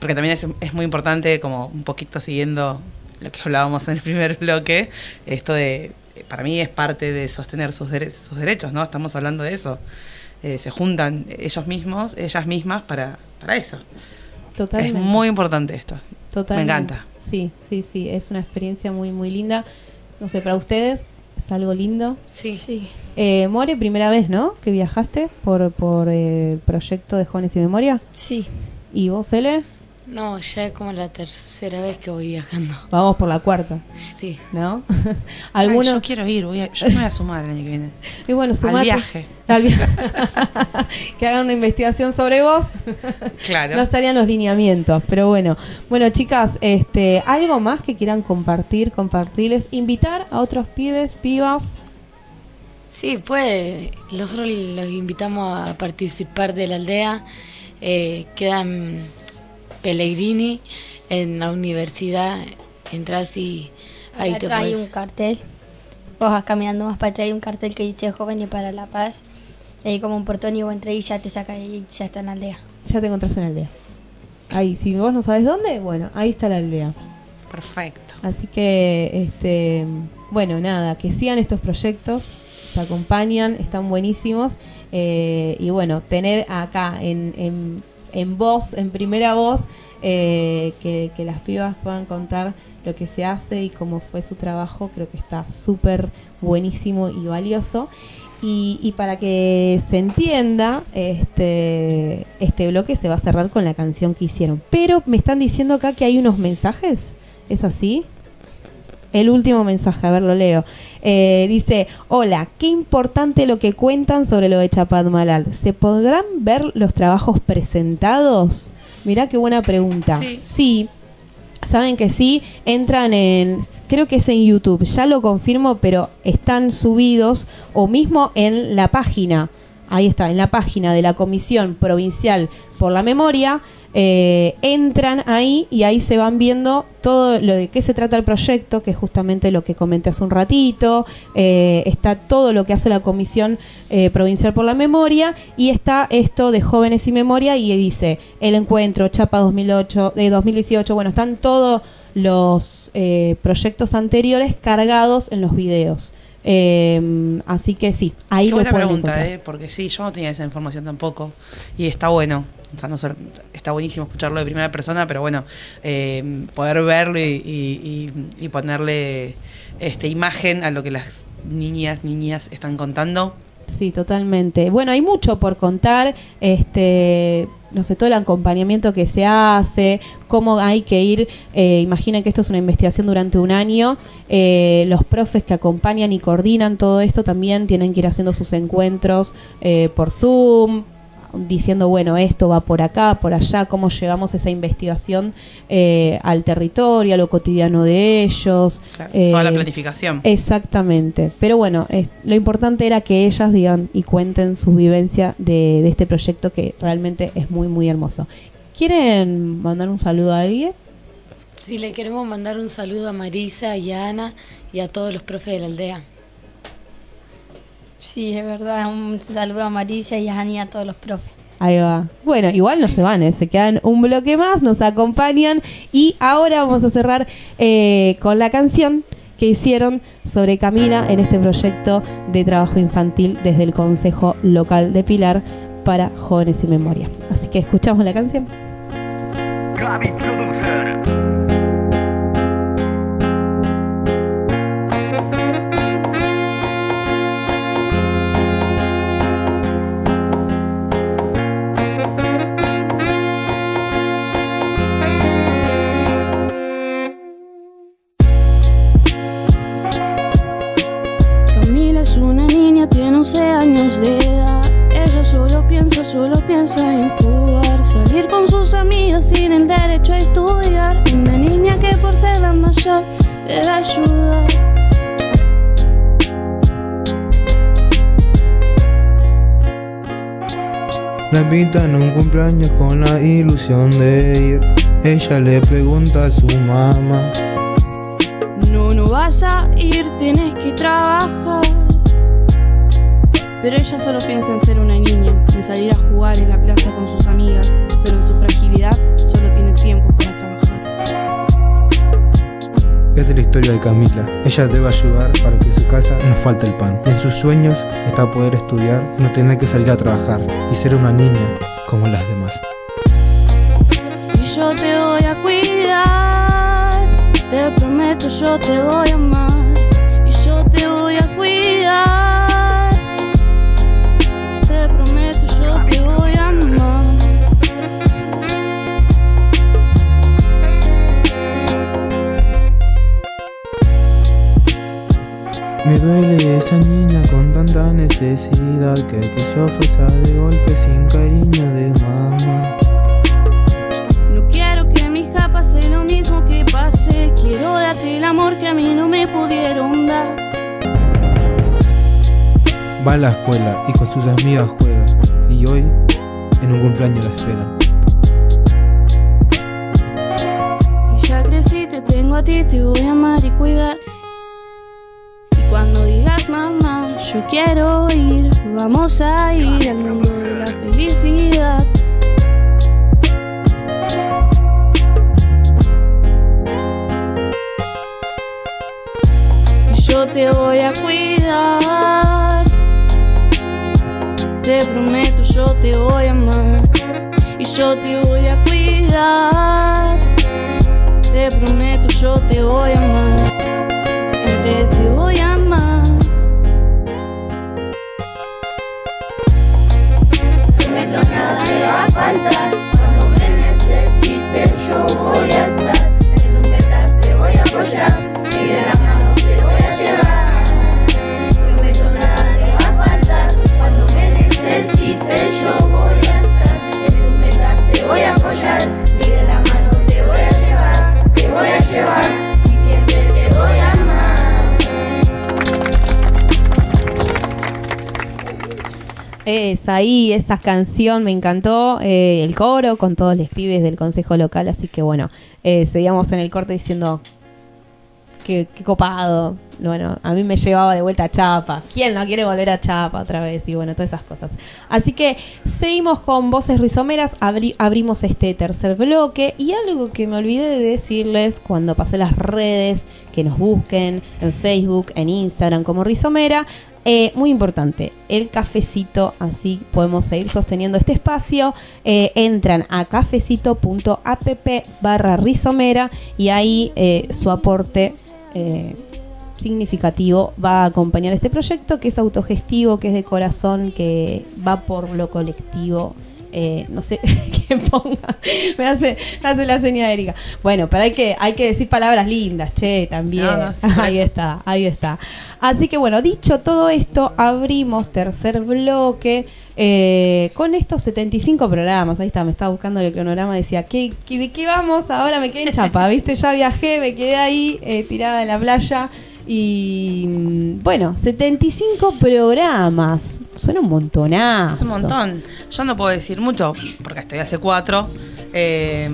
porque también es, es muy importante, como un poquito siguiendo lo que hablábamos en el primer bloque, esto de, para mí es parte de sostener sus, dere- sus derechos, ¿no? Estamos hablando de eso. Eh, se juntan ellos mismos, ellas mismas para, para eso. Totalmente. Es muy importante esto. Totalmente. Me encanta. Sí, sí, sí, es una experiencia muy, muy linda. No sé, para ustedes es algo lindo. Sí. Sí. Eh, More, primera vez, ¿no? Que viajaste por, por eh, el proyecto de Jóvenes y Memoria. Sí. ¿Y vos, Ele? No, ya es como la tercera vez que voy viajando. Vamos por la cuarta, Sí. ¿no? Ay, (laughs) Algunos. yo quiero ir, voy a- yo me voy a sumar el año que viene. (laughs) Y bueno, Al sumate- viaje. al vi- (laughs) que hagan una investigación sobre vos. Claro. No estarían los lineamientos, pero bueno. Bueno, chicas, este, algo más que quieran compartir, compartirles, invitar a otros pibes, pibas. Sí, pues nosotros los invitamos a participar de la aldea. Eh, quedan Pellegrini en la universidad. Entras y ahí te puedes... un cartel. Vos vas caminando más para atrás hay un cartel que dice Jóvenes para la Paz. Y hay como un portón y vos entras y ya te saca y ya está en la aldea. Ya te encontrás en la aldea. Ahí, si vos no sabes dónde, bueno, ahí está la aldea. Perfecto. Así que, este, bueno, nada, que sigan estos proyectos, se acompañan, están buenísimos. eh, y bueno, tener acá en, en, en voz, en primera voz, eh, que, las pibas puedan contar lo que se hace y cómo fue su trabajo, creo que está súper buenísimo y valioso. Y, y para que se entienda, este, este bloque se va a cerrar con la canción que hicieron. Pero me están diciendo acá que hay unos mensajes. ¿Es así? El último mensaje, a ver, lo leo. Eh, dice, hola, qué importante lo que cuentan sobre lo de Chapadmalal. ¿Se podrán ver los trabajos presentados? Mirá qué buena pregunta. Sí. sí. Saben que sí, entran en, creo que es en YouTube, ya lo confirmo, pero están subidos o mismo en la página, ahí está, en la página de la Comisión Provincial por la Memoria, eh, entran ahí y ahí se van viendo todo lo de qué se trata el proyecto, que es justamente lo que comenté hace un ratito, eh, está todo lo que hace la Comisión eh, Provincial por la Memoria y está esto de Jóvenes y Memoria y dice el encuentro, Chapa 2008, de 2018, bueno, están todos los proyectos anteriores cargados en los videos. Eh, así que sí, ahí Qué lo buena pueden pregunta, encontrar. ¿eh? porque sí, yo no tenía esa información tampoco. Y está bueno. O sea, no solo- está buenísimo escucharlo de primera persona, pero bueno, eh, poder verlo y, y- y- y ponerle este imagen a lo que las niñas, niñas están contando. Sí, totalmente. Bueno, hay mucho por contar, este, no sé, todo el acompañamiento que se hace, cómo hay que ir, eh, imaginen que esto es una investigación durante un año, eh, los profes que acompañan y coordinan todo esto también tienen que ir haciendo sus encuentros eh, por Zoom, diciendo, bueno, esto va por acá, por allá, cómo llevamos esa investigación eh, al territorio, a lo cotidiano de ellos. Claro, toda la Eh, planificación. Exactamente. Pero bueno, es- lo importante era que ellas digan y cuenten su vivencia de, de este proyecto que realmente es muy, muy hermoso. ¿Quieren mandar un saludo a alguien? Sí, le queremos mandar un saludo a Marisa y a Ana y a todos los profes de la aldea. Sí, es verdad. Un saludo a Marisa y a Ani y a todos los profes. Ahí va. Bueno, igual no se van, ¿eh? se quedan un bloque más, nos acompañan y ahora vamos a cerrar eh, con la canción que hicieron sobre Camila en este proyecto de trabajo infantil desde el Consejo Local de Pilar para Jóvenes y Memoria. Así que escuchamos la canción. Camila derecho a estudiar. Una niña que por ser la mayor debe ayudar. La invitan a un cumpleaños con la ilusión de ir. Ella le pregunta a su mamá. No, no vas a ir, tienes que trabajar. Pero ella solo piensa en ser una niña, en salir a jugar en la plaza con sus amigas, pero en su fragilidad Es la historia de Camila. Ella debe ayudar para que en su casa no falte el pan. En sus sueños está poder estudiar no tener que salir a trabajar y ser una niña como las demás. Y yo te voy a cuidar, te prometo yo te voy a amar. Me duele esa niña con tanta necesidad que que se ofrezca de golpe sin cariño de mamá. No quiero que mi hija pase lo mismo que pasé. Quiero darte el amor que a mí no me pudieron dar. Va a la escuela y con sus amigas juega. Y hoy en un cumpleaños la esperan. Y ya crecí, te tengo a ti, te voy a amar y cuidar. Yo quiero ir, vamos a ir al mundo de la felicidad. Y yo te voy a cuidar. Te prometo, yo te voy a amar. Y yo te voy a cuidar. Te prometo, yo te voy a amar. Siempre te voy a amar. Prometo nada te va a Ahí, esa canción me encantó, eh, el coro con todos los pibes del consejo local, así que bueno, eh, seguíamos en el corte diciendo que copado. Bueno, a mí me llevaba de vuelta a Chapa. ¿Quién no quiere volver a Chapa otra vez? Y bueno, todas esas cosas. Así que seguimos con voces rizomeras, abri- abrimos este tercer bloque y algo que me olvidé de decirles cuando pasé las redes, que nos busquen en Facebook, en Instagram como Rizomera. Eh, muy importante, el cafecito, así podemos seguir sosteniendo este espacio. Eh, entran a cafecito.app barra rizomera y ahí eh, su aporte significativo va a acompañar este proyecto que es autogestivo, que es de corazón, que va por lo colectivo eh, no sé (laughs) qué ponga, me hace, me hace la señal de Erika. Bueno, pero hay que, hay que decir palabras lindas, che, también. No, no, sí, por ahí eso. está, ahí está. Así que bueno, dicho todo esto, abrimos tercer bloque eh, con estos 75 programas. Ahí está, me estaba buscando el cronograma, decía, ¿qué, qué- de qué vamos? Ahora me quedé en Chapa, ¿viste? Ya viajé, me quedé ahí eh, tirada en la playa. Y mm, bueno, 75 programas. Suena un montonazo. Es un montón. Yo no puedo decir mucho, porque estoy hace cuatro. Eh,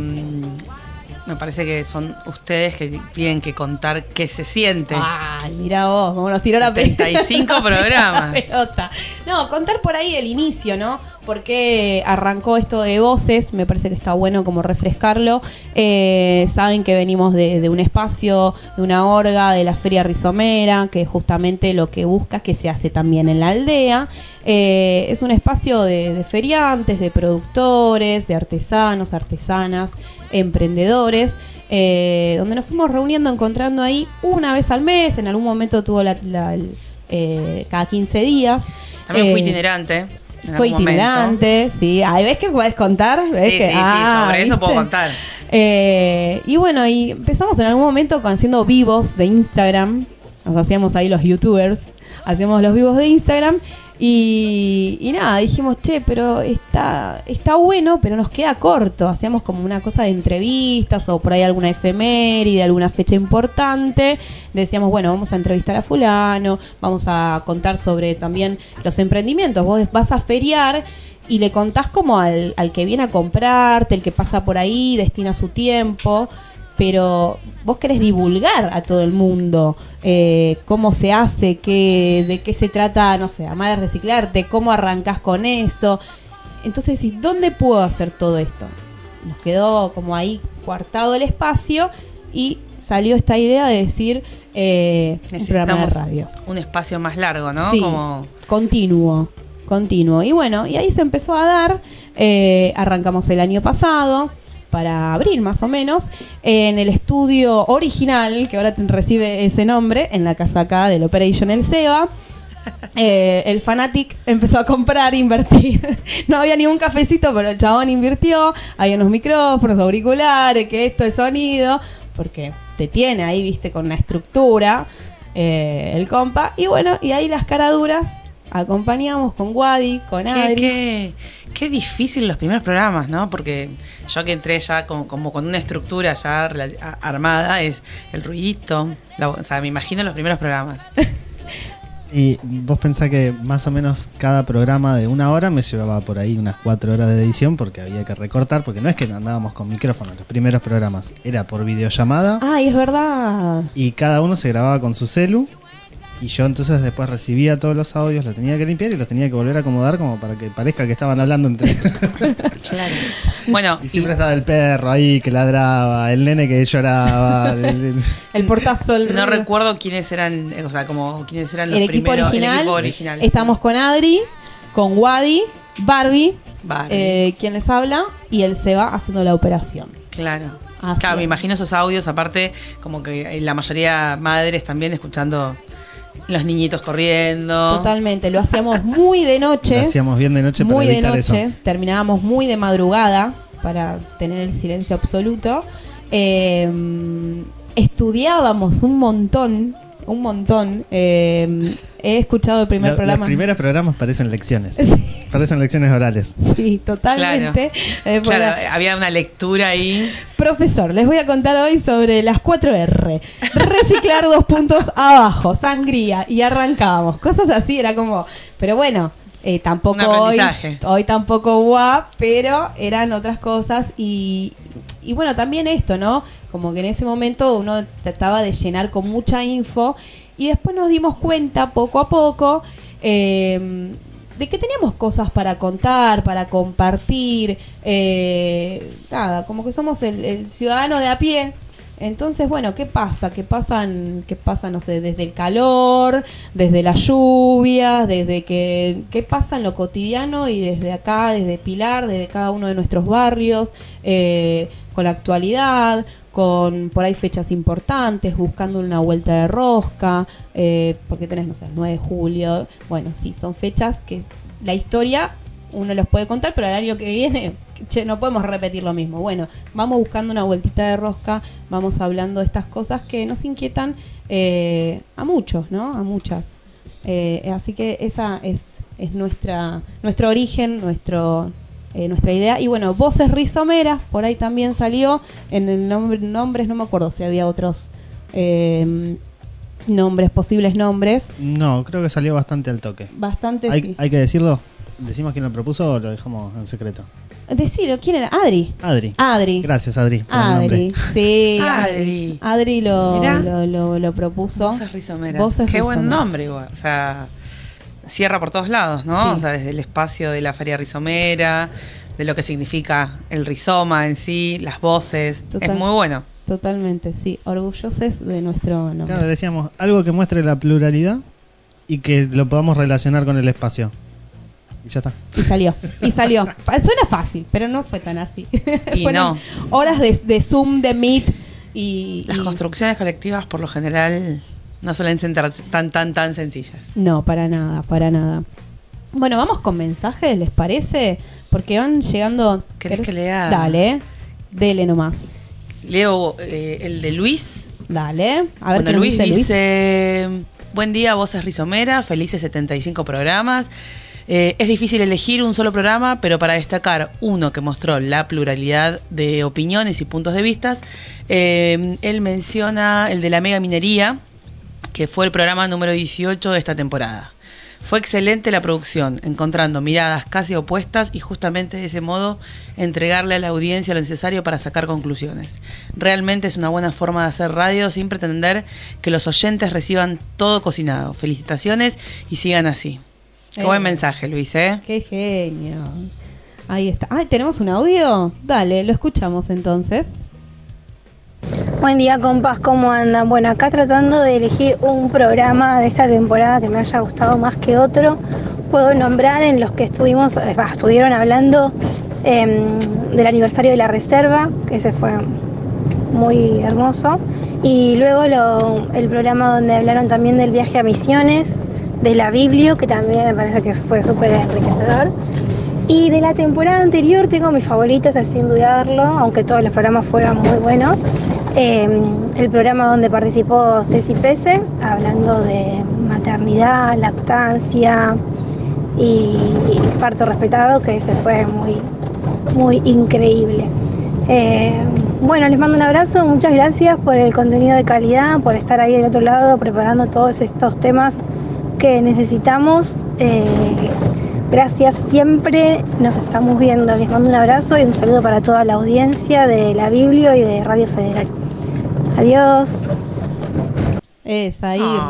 me parece que son ustedes que tienen que contar qué se siente. Ay, mira vos, cómo nos tiró la pe- 75 (laughs) programas. la. No, contar por ahí el inicio, ¿no? Porque arrancó esto de voces, me parece que está bueno como refrescarlo. Eh, saben que venimos de, de un espacio, de una orga, de la Feria Rizomera, que justamente lo que busca que se hace también en la aldea. Eh, es un espacio de, de feriantes, de productores, de artesanos, artesanas, emprendedores, eh, donde nos fuimos reuniendo, encontrando ahí una vez al mes, en algún momento tuvo la, la- el, eh, cada 15 días. También fui Eh, itinerante. Fue momento. itinerante, sí. Ahí ves que puedes contar. ¿Ves Sí, que, sí, sí, ah, sobre eso puedo contar. Eh, y bueno, y empezamos en algún momento con haciendo vivos de Instagram. Nos hacíamos ahí los youtubers. Hacíamos los vivos de Instagram. Y, y nada, dijimos, che, pero está, está bueno, pero nos queda corto. Hacíamos como una cosa de entrevistas o por ahí alguna efeméride, alguna fecha importante. Decíamos, bueno, vamos a entrevistar a fulano, vamos a contar sobre también los emprendimientos. Vos vas a feriar y le contás como al, al que viene a comprarte, el que pasa por ahí, destina su tiempo, pero vos querés divulgar a todo el mundo eh, cómo se hace, qué, de qué se trata, no sé, amar a reciclarte, cómo arrancás con eso. Entonces decís, ¿dónde puedo hacer todo esto? Nos quedó como ahí coartado el espacio y salió esta idea de decir eh, de Necesitamos radio. un espacio más largo, ¿no? Sí, Como continuo, continuo. Y bueno, y ahí se empezó a dar, eh, arrancamos el año pasado, para abril más o menos, en el estudio original, que ahora recibe ese nombre, en la casa acá del Operation El Seba. (laughs) Eh, el Fanatic empezó a comprar, invertir. (laughs) No había ni un cafecito, pero el chabón invirtió. Había unos micrófonos, auriculares, que esto es sonido, porque te tiene ahí, viste, con una estructura eh, el compa. Y bueno, y ahí las caraduras acompañamos con Wadi, con Qué, Adri. qué- qué difícil los primeros programas, ¿no? Porque yo que entré ya con, como con una estructura ya armada, es el ruidito. la- o sea, me imagino los primeros programas. (laughs) Y vos pensás que más o menos cada programa de una hora me llevaba por ahí unas cuatro horas de edición porque había que recortar, porque no es que andábamos con micrófono los primeros programas, era por videollamada Ay, es verdad. y cada uno se grababa con su celu y yo entonces después recibía todos los audios, los tenía que limpiar y los tenía que volver a acomodar como para que parezca que estaban hablando entre (laughs) Claro. Bueno, Y siempre estaba el perro ahí que ladraba, el nene que lloraba. el- el- El (laughs) portazo. el- no recuerdo quiénes eran, eh, o sea, como quiénes eran los el equipo primeros. original. El equipo original. Estamos con Adri, con Wadi, Barbie, Barbie. eh, quien les habla, y él se va haciendo la operación. Claro. Así claro, me imagino esos audios, aparte, como que eh, la mayoría madres también escuchando los niñitos corriendo. Totalmente, lo hacíamos muy de noche. Lo hacíamos bien de noche para muy de evitar noche. eso. Terminábamos muy de madrugada para tener el silencio absoluto. Eh, estudiábamos un montón, un montón. Eh, he escuchado el primer Lo- programa. Los primeros programas parecen lecciones. (laughs) Sí. Parecen lecciones orales. Sí, totalmente. Eh, Claro, la- había una lectura ahí. Profesor, les voy a contar hoy sobre las 4R. Reciclar dos puntos abajo, sangría, y arrancábamos. Cosas así, era como, pero bueno, eh, tampoco hoy, hoy tampoco guap, pero eran otras cosas y, y bueno, también esto, ¿no? Como que en ese momento uno trataba de llenar con mucha info y después nos dimos cuenta poco a poco eh, de que teníamos cosas para contar, para compartir, eh, nada, como que somos el, el ciudadano de a pie. Entonces, bueno, ¿qué pasa? ¿Qué pasan, qué pasa, no sé, desde el calor, desde las lluvias, desde que, qué pasa en lo cotidiano y desde acá, desde Pilar, desde cada uno de nuestros barrios, eh, con la actualidad, con por ahí fechas importantes, buscando una vuelta de rosca, eh, porque tenés, no sé, el 9 de julio. Bueno, sí, son fechas que la historia uno los puede contar, pero el año que viene, che, no podemos repetir lo mismo. Bueno, vamos buscando una vueltita de rosca, vamos hablando de estas cosas que nos inquietan eh, a muchos, ¿no? A muchas. Eh, así que esa es, es nuestra, nuestro origen, nuestro, eh, nuestra idea. Y bueno, Voces Rizomeras, por ahí también salió. En el nombre, nombres, no me acuerdo si había otros eh, nombres, posibles nombres. No, creo que salió bastante al toque. Bastante Hay, sí. hay que decirlo. ¿Decimos quién lo propuso o lo dejamos en secreto? Decilo, ¿quién era? Adri. Adri. Adri. Gracias, Adri. por Adri, sí. Adri. Adri lo, lo, lo, lo propuso. Voces rizomeras. Voces Qué buen nombre igual. O sea, cierra por todos lados, ¿no? Sí. O sea, desde el espacio de la feria rizomera, de lo que significa el rizoma en sí, las voces. Total. Es muy bueno. Totalmente, sí. Orgullosos de nuestro nombre. Claro, decíamos algo que muestre la pluralidad y que lo podamos relacionar con el espacio. Y ya está. Y salió. Y salió. Suena fácil, pero no fue tan así. Y (laughs) Fueron no. Horas de, de Zoom, de Meet y. Las y- construcciones colectivas, por lo general, no suelen ser tan, tan, tan sencillas. No, para nada, para nada. Bueno, vamos con mensajes, ¿les parece? Porque van llegando. ¿Querés que lea? Dale. Dele nomás. Leo eh, el de Luis. Dale. A ver Bueno, qué nos Luis dice Luis. dice, buen día, voces Rizomera, felices 75 programas. Eh, es difícil elegir un solo programa, pero para destacar uno que mostró la pluralidad de opiniones y puntos de vistas, eh, él menciona el de la mega minería, que fue el programa número 18 de esta temporada. Fue excelente la producción, encontrando miradas casi opuestas y justamente de ese modo entregarle a la audiencia lo necesario para sacar conclusiones. Realmente es una buena forma de hacer radio sin pretender que los oyentes reciban todo cocinado. Felicitaciones y sigan así. Qué Eh. buen mensaje, Luis, ¿eh? Qué genio. Ahí está. Ah, ¿tenemos un audio? Dale, lo escuchamos entonces. Buen día, compas, ¿cómo andan? Bueno, acá tratando de elegir un programa de esta temporada que me haya gustado más que otro. Puedo nombrar en los que estuvimos, eh, bah, estuvieron hablando em, del aniversario de la reserva, que ese fue muy hermoso. Y luego lo- el programa donde hablaron también del viaje a Misiones, de la Biblio, que también me parece que fue súper enriquecedor. Y de la temporada anterior tengo mis favoritos, sin dudarlo, aunque todos los programas fueron muy buenos. Eh, el programa donde participó Ceci Pese, hablando de maternidad, lactancia y, parto respetado, que ese fue muy, muy increíble. Eh, bueno, les mando un abrazo, muchas gracias por el contenido de calidad, por estar ahí del otro lado preparando todos estos temas que necesitamos. Eh, gracias siempre, nos estamos viendo. Les mando un abrazo y un saludo para toda la audiencia de la Biblio y de Radio Federal. Adiós. Es ahí, Ah.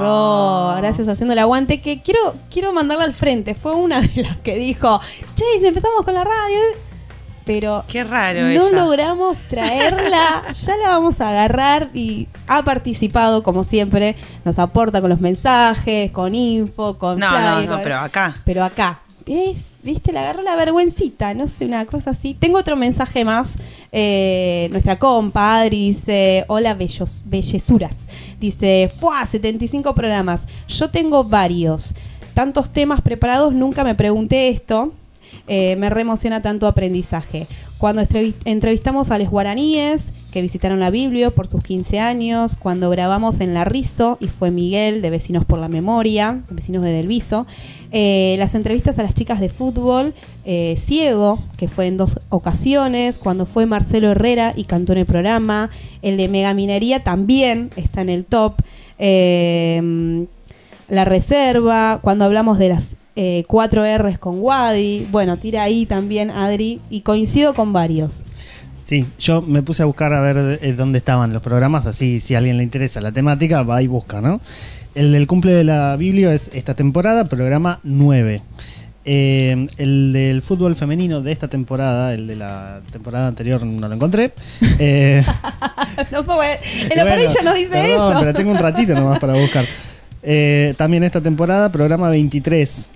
Ro. Gracias haciendo el aguante. Que quiero, quiero mandarla al frente. Fue una de las que dijo, che, si empezamos con la radio. Pero Qué raro no ella. logramos traerla. (laughs) ya la vamos a agarrar y ha participado, como siempre. Nos aporta con los mensajes, con info, con. No, no, no, con- pero acá. pero acá. ¿Viste? Le agarró la vergüencita, no sé, una cosa así. Tengo otro mensaje más. Eh, nuestra compa Adri dice: Hola, bellos, bellezuras. Dice: Fuá, 75 programas. Yo tengo varios. Tantos temas preparados, nunca me pregunté esto. Eh, me reemociona tanto aprendizaje. Cuando entrevistamos a los guaraníes que visitaron la Biblia por sus 15 años, cuando grabamos en La Rizo, y fue Miguel de Vecinos por la Memoria, Vecinos de Delviso, eh, las entrevistas a las chicas de fútbol, eh, Ciego, que fue en dos ocasiones, cuando fue Marcelo Herrera y cantó en el programa, el de Megaminería también está en el top, La Reserva, cuando hablamos de las eh, cuatro R's con Wadi, bueno, tira ahí también Adri, y coincido con varios. Sí, yo me puse a buscar a ver eh, dónde estaban los programas, así si a alguien le interesa la temática, va y busca, ¿no? El del cumple de la Biblia es esta temporada, programa 9. Eh, el del fútbol femenino de esta temporada, el de la temporada anterior no lo encontré. (laughs) Eh, (laughs) no puedo ver. El bueno, amarillo no dice perdón, eso. pero tengo un ratito nomás para buscar. (laughs) Eh, también esta temporada, programa 23.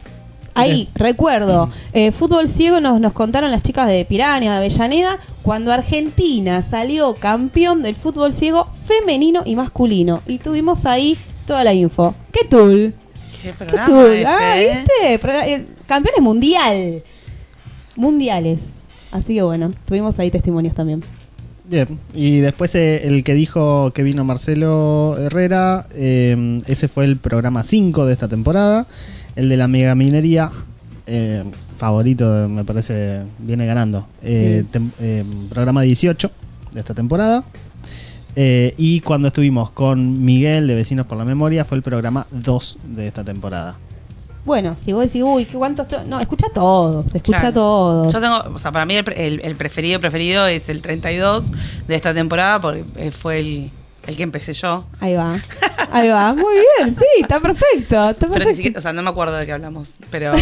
Ahí, recuerdo, eh, fútbol ciego nos, nos contaron las chicas de Piranha, de Avellaneda, cuando Argentina salió campeón del fútbol ciego femenino y masculino. Y tuvimos ahí toda la info. ¡Qué tool! Qué ¡Qué programa tool! ese, ah, ¿eh? ¿viste? Pro- eh, campeones mundial. mundiales. Así que bueno, tuvimos ahí testimonios también. Bien, y después eh, el que dijo que vino Marcelo Herrera, eh, ese fue el programa 5 de esta temporada, el de la mega minería, eh, favorito, me parece, viene ganando. Eh, eh, programa 18 de esta temporada. Eh, y cuando estuvimos con Miguel de Vecinos por la Memoria fue el programa 2 de esta temporada. Bueno, si vos decís, uy, ¿qué cuántos? to-?" No, escucha todos, escucha Claro. todos. Yo tengo, o sea, para mí el, pre- el- el preferido preferido es el 32 de esta temporada porque eh, fue el, el que empecé yo. Ahí va. Ahí va. Muy bien, sí, está perfecto. Está Pero ni perfecto. siquiera, o sea, no me acuerdo de qué hablamos, pero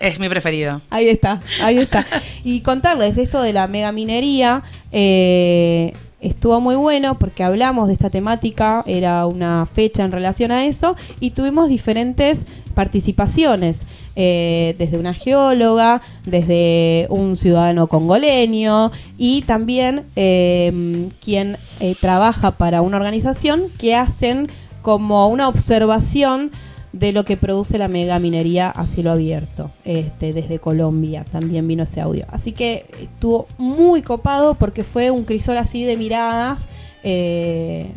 es mi preferido. Ahí está, ahí está. Y contarles esto de la mega minería, eh, estuvo muy bueno porque hablamos de esta temática, era una fecha en relación a eso, y tuvimos diferentes participaciones, eh, desde una geóloga, desde un ciudadano congoleño y también eh, quien eh, trabaja para una organización que hacen como una observación de lo que produce la mega minería a cielo abierto, este, desde Colombia también vino ese audio. Así que estuvo muy copado porque fue un crisol así de miradas. eh,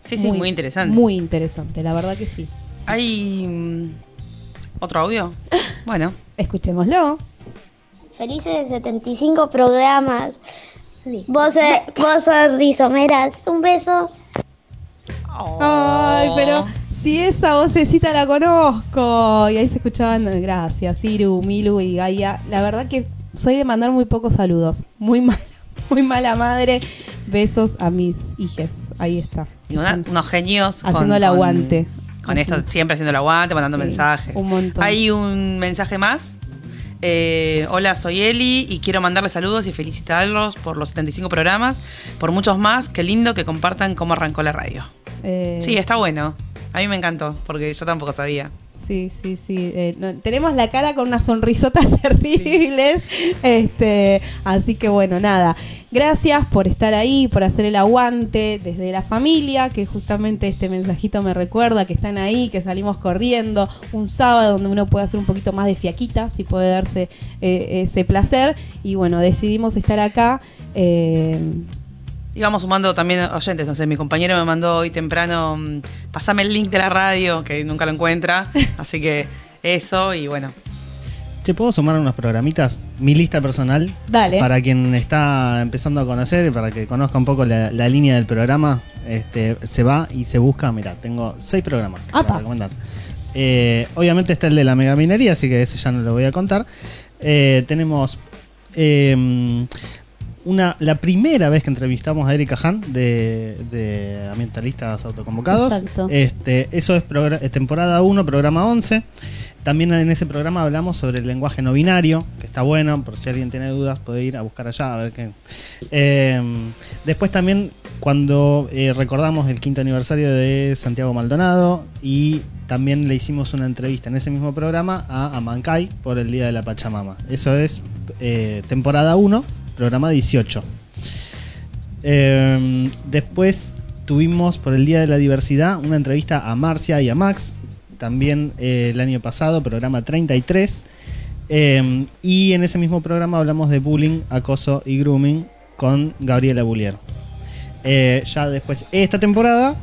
Sí, sí, muy interesante. Muy interesante, la verdad que sí. ¿Hay mm, otro audio? (laughs) Bueno. Escuchémoslo. Felices 75 programas. Voces, voces rizomeras. Un beso. Ay, pero si esa vocecita la conozco. Y ahí se escuchaban, gracias, Iru, Milu y Gaia. La verdad que soy de mandar muy pocos saludos. Muy mala, (laughs) muy mala madre. Besos a mis hijes. Ahí está. Y una- unos genios. Haciendo el aguante. Con esto, siempre haciendo el aguante, mandando Sí, mensajes. un montón. Hay un mensaje más. Eh, hola, soy Eli y quiero mandarles saludos y felicitarlos por los 75 programas, por muchos más. Qué lindo que compartan cómo arrancó la radio. Eh, Sí, está bueno. A mí me encantó, porque yo tampoco sabía. Sí, sí, sí. eh, no- tenemos la cara con unas sonrisotas (laughs) terribles. Este, así que bueno, nada. Gracias por estar ahí, por hacer el aguante desde la familia, que justamente este mensajito me recuerda que están ahí, que salimos corriendo un sábado donde uno puede hacer un poquito más de fiaquita, si puede darse eh, ese placer. Y bueno, decidimos estar acá. eh, Íbamos sumando también oyentes, no sé, mi compañero me mandó hoy temprano, mm, pasame el link de la radio, que nunca lo encuentra, (laughs) así que eso y bueno. Che, ¿puedo sumar unos programitas? Mi lista personal. Dale. Para quien está empezando a conocer y para que conozca un poco la, la línea del programa, este, se va y se busca. Mira, tengo seis programas para Apa. recomendar. Eh, obviamente está el de la megaminería, así que ese ya no lo voy a contar. Eh, tenemos eh, una, la primera vez que entrevistamos a Erika Han de, de Ambientalistas Autoconvocados. Exacto. Este, eso es temporada 1, programa 11. También en ese programa hablamos sobre el lenguaje no binario, que está bueno, por si alguien tiene dudas puede ir a buscar allá a ver qué. Eh, después también cuando eh, recordamos el quinto aniversario de Santiago Maldonado y también le hicimos una entrevista en ese mismo programa a Amancay por el Día de la Pachamama. Eso es eh, temporada 1, programa 18. Eh, después tuvimos por el Día de la Diversidad una entrevista a Marcia y a Max, también eh, el año pasado, programa 33. Eh, y en ese mismo programa hablamos de bullying, acoso y grooming con Gabriela Bullier. Eh, ya después, esta temporada,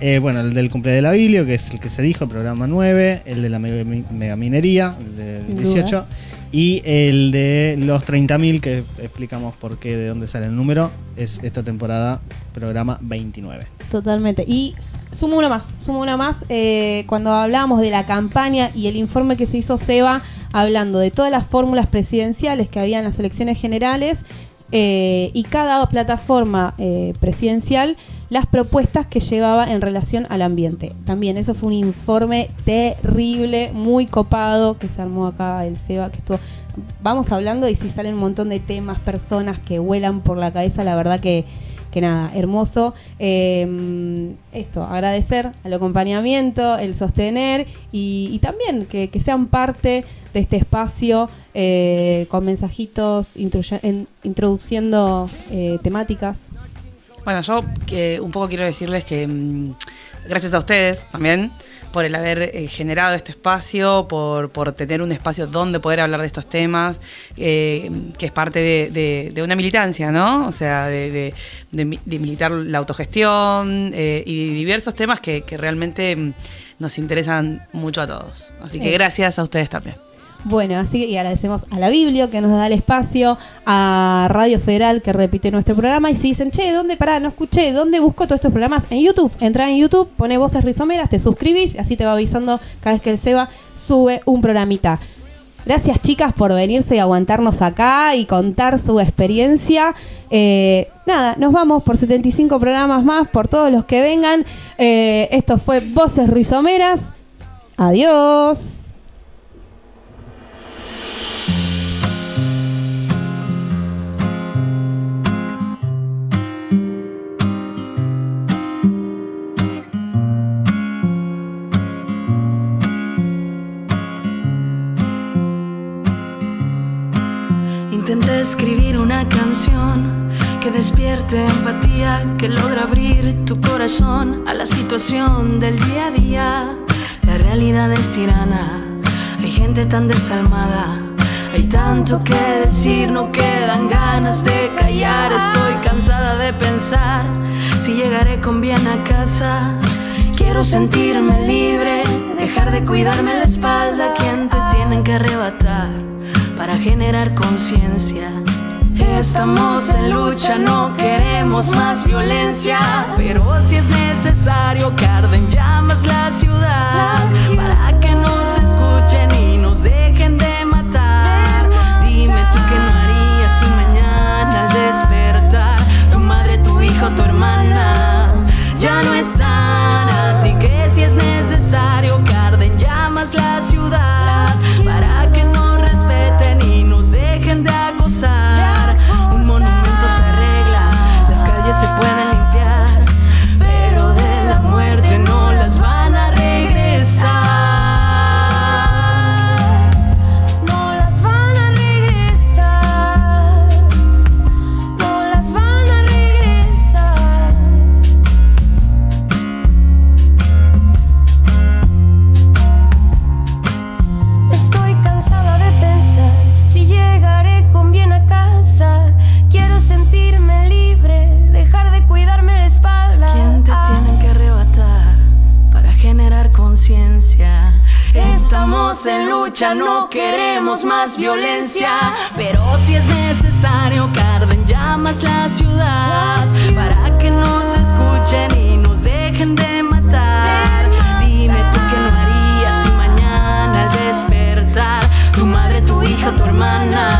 eh, bueno, el del cumpleaños de la que es el que se dijo, programa 9, el de la mega- megaminería, el del Sin 18, duda. Y el de los 30.000, que explicamos por qué, de dónde sale el número, es esta temporada, programa 29. Totalmente. Y sumo uno más, sumo una más. eh, cuando hablábamos de la campaña y el informe que se hizo Seba, hablando de todas las fórmulas presidenciales que había en las elecciones generales eh, y cada plataforma eh, presidencial, las propuestas que llevaba en relación al ambiente. También eso fue un informe terrible, muy copado, que se armó acá el Seba, que estuvo... Vamos hablando y si salen un montón de temas, personas que vuelan por la cabeza, la verdad que que nada, hermoso. Eh, esto, agradecer al acompañamiento, el sostener y, también que, sean parte de este espacio eh, con mensajitos introduciendo eh, temáticas. Bueno, yo que un poco quiero decirles que mm, gracias a ustedes también por el haber eh, generado este espacio, por, por tener un espacio donde poder hablar de estos temas, eh, que es parte de, de- de una militancia, ¿no? O sea, de, de- de mi- de militar la autogestión eh, y diversos temas que, que realmente mm, nos interesan mucho a todos. Así que gracias a ustedes también. Bueno, así que y agradecemos a la Biblio que nos da el espacio, a Radio Federal que repite nuestro programa. Y si dicen, che, ¿dónde pará? No escuché, ¿dónde busco todos estos programas? En YouTube. Entra en YouTube, pone voces rizomeras, te suscribís así te va avisando cada vez que el Seba sube un programita. Gracias chicas por venirse y aguantarnos acá y contar su experiencia. Eh, nada, nos vamos por 75 programas más, por todos los que vengan. Eh, esto fue Voces Rizomeras. Adiós. Escribir una canción que despierte empatía, que logra abrir tu corazón a la situación del día a día. La realidad es tirana, hay gente tan desalmada, hay tanto que decir, no quedan ganas de callar. Estoy cansada de pensar si llegaré con bien a casa. Quiero sentirme libre, dejar de cuidarme la espalda, quien te tienen que arrebatar para generar conciencia. Estamos en lucha, no queremos más violencia, pero si es necesario que arden llamas la ciudad para que nos escuchen y nos dejen de matar. Dime tú qué no harías si mañana al despertar tu madre, tu hijo, tu hermana ya no están. lucha, no queremos más violencia. Pero si es necesario que arden llamas la ciudad, oh, para que nos escuchen y nos dejen de matar. Dime tú qué no harías si mañana al despertar tu madre, tu hija, tu hermana